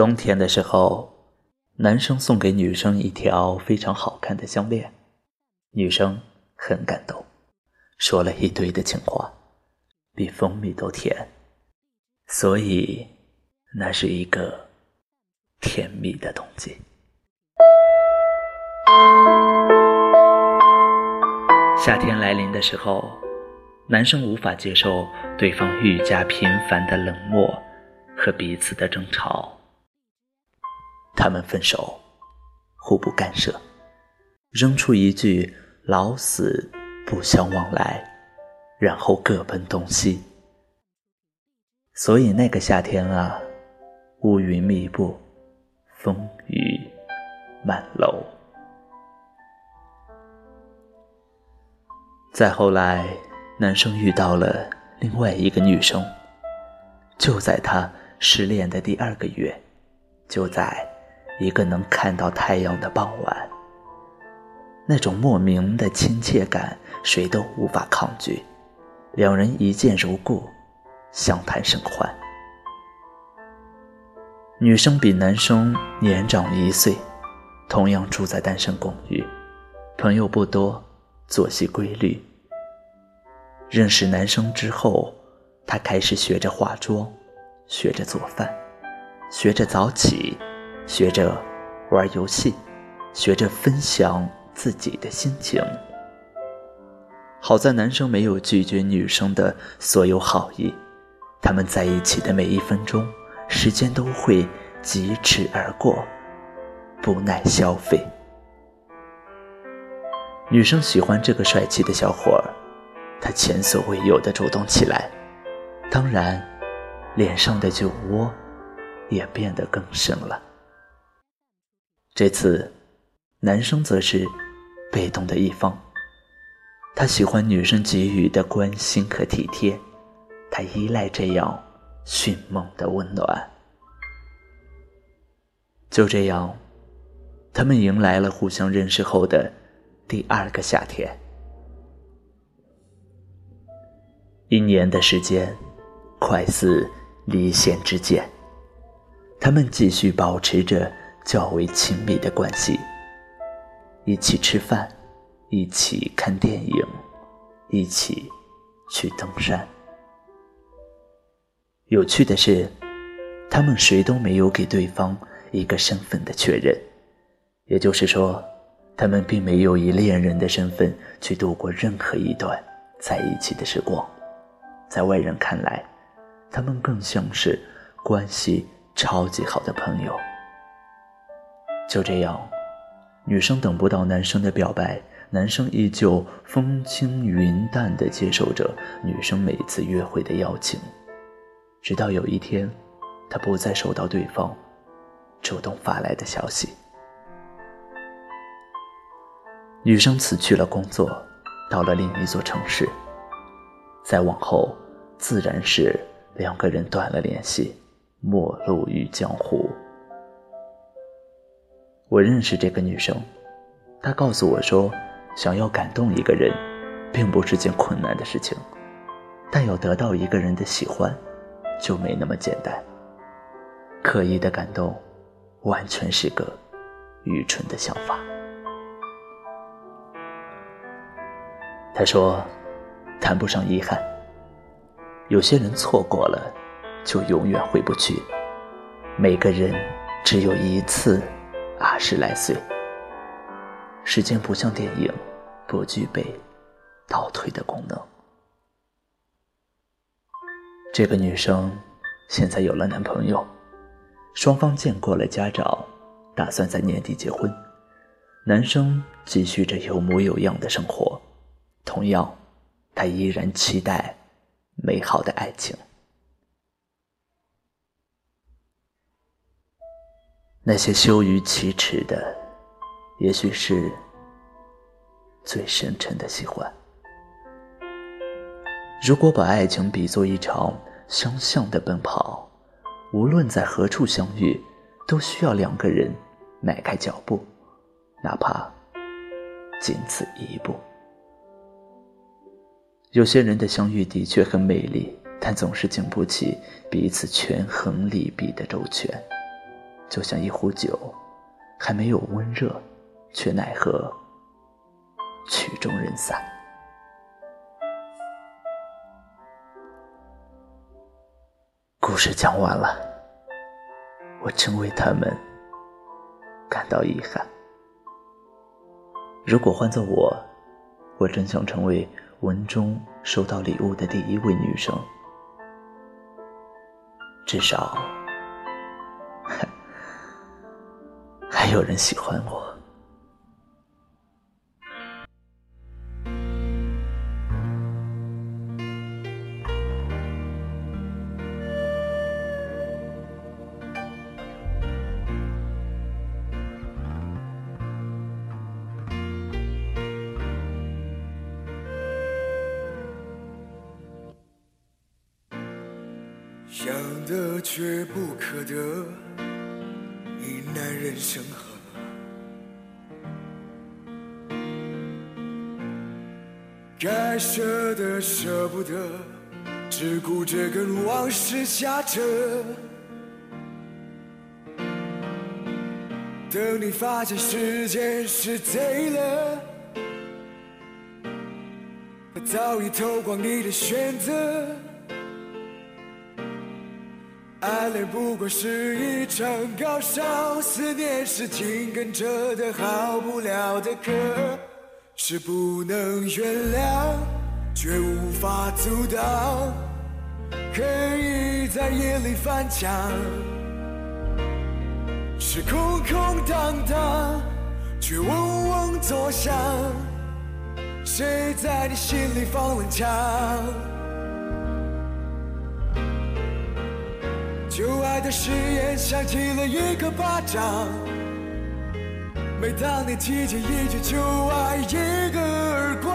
冬天的时候，男生送给女生一条非常好看的项链，女生很感动，说了一堆的情话，比蜂蜜都甜，所以那是一个甜蜜的冬季。夏天来临的时候，男生无法接受对方愈加频繁的冷漠和彼此的争吵。他们分手，互不干涉，扔出一句“老死不相往来”，然后各奔东西。所以那个夏天啊，乌云密布，风雨满楼。再后来，男生遇到了另外一个女生，就在他失恋的第二个月，就在。一个能看到太阳的傍晚，那种莫名的亲切感，谁都无法抗拒。两人一见如故，相谈甚欢。女生比男生年长一岁，同样住在单身公寓，朋友不多，作息规律。认识男生之后，她开始学着化妆，学着做饭，学着早起。学着玩游戏，学着分享自己的心情。好在男生没有拒绝女生的所有好意，他们在一起的每一分钟，时间都会疾驰而过，不耐消费。女生喜欢这个帅气的小伙儿，他前所未有的主动起来，当然，脸上的酒窝也变得更深了。这次，男生则是被动的一方。他喜欢女生给予的关心和体贴，他依赖这样迅猛的温暖。就这样，他们迎来了互相认识后的第二个夏天。一年的时间，快似离弦之箭。他们继续保持着。较为亲密的关系，一起吃饭，一起看电影，一起去登山。有趣的是，他们谁都没有给对方一个身份的确认，也就是说，他们并没有以恋人的身份去度过任何一段在一起的时光。在外人看来，他们更像是关系超级好的朋友。就这样，女生等不到男生的表白，男生依旧风轻云淡地接受着女生每次约会的邀请，直到有一天，他不再收到对方主动发来的消息。女生辞去了工作，到了另一座城市。再往后，自然是两个人断了联系，陌路于江湖。我认识这个女生，她告诉我说，想要感动一个人，并不是件困难的事情，但要得到一个人的喜欢，就没那么简单。刻意的感动，完全是个愚蠢的想法。她说，谈不上遗憾。有些人错过了，就永远回不去。每个人只有一次。二十来岁，时间不像电影，不具备倒退的功能。这个女生现在有了男朋友，双方见过了家长，打算在年底结婚。男生继续着有模有样的生活，同样，他依然期待美好的爱情。那些羞于启齿的，也许是最深沉的喜欢。如果把爱情比作一场相向的奔跑，无论在何处相遇，都需要两个人迈开脚步，哪怕仅此一步。有些人的相遇的确很美丽，但总是经不起彼此权衡利弊的周全。就像一壶酒，还没有温热，却奈何曲终人散。故事讲完了，我真为他们感到遗憾。如果换做我，我真想成为文中收到礼物的第一位女生，至少还有人喜欢我。想得却不可得，人生何？该舍的舍不得，只顾着跟往事瞎扯。等你发现时间是贼了，早已偷光你的选择。爱恋不过是一场高烧，思念是紧跟着的好不了的咳，是不能原谅，却无法阻挡，可以在夜里翻墙，是空空荡荡，却嗡嗡作响，谁在你心里放冷枪？旧爱的誓言响起了一个巴掌，每当你提起一句旧爱，一个耳光，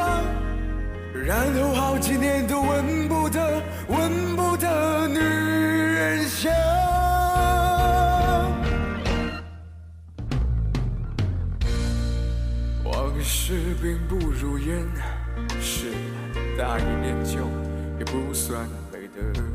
然后好几年都闻不得、闻不得女人香。往事并不如烟，是大一点酒也不算美德。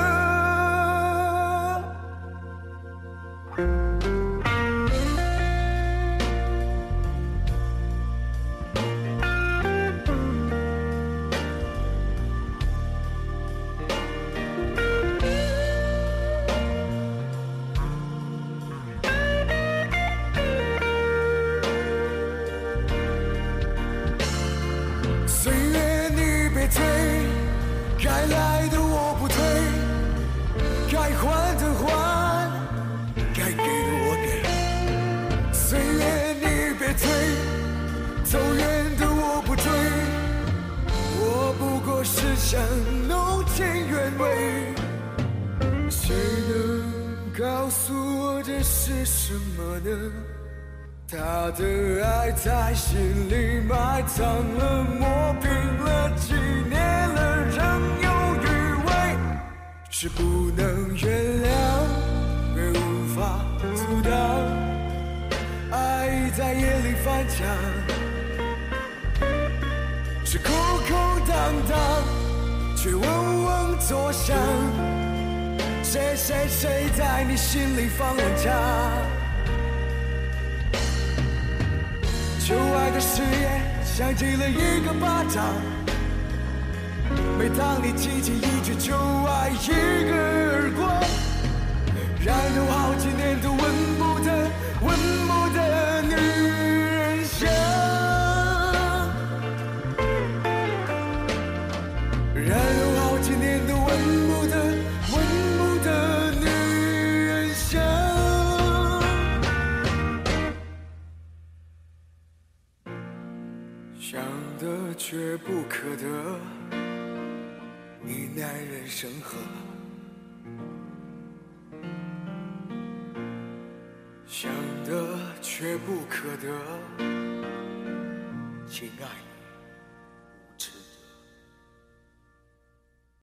岁月你别催该来的我不退该还的还该给的我给。岁月你别催走远的我不追我不过是想弄清原委谁能告诉我这是什么呢？他的爱在心里埋藏了，磨平了，纪念了，仍有余味，是不能原谅，也无法阻挡，爱在夜里翻墙，是空空荡荡。却嗡嗡作响，谁谁谁在你心里放冷枪？旧爱的誓言响起了一个巴掌，每当你提起一句旧爱，一个耳光，然后好几年都闻不得，闻不却不可得，你奈人生何？想得却不可得，亲爱的。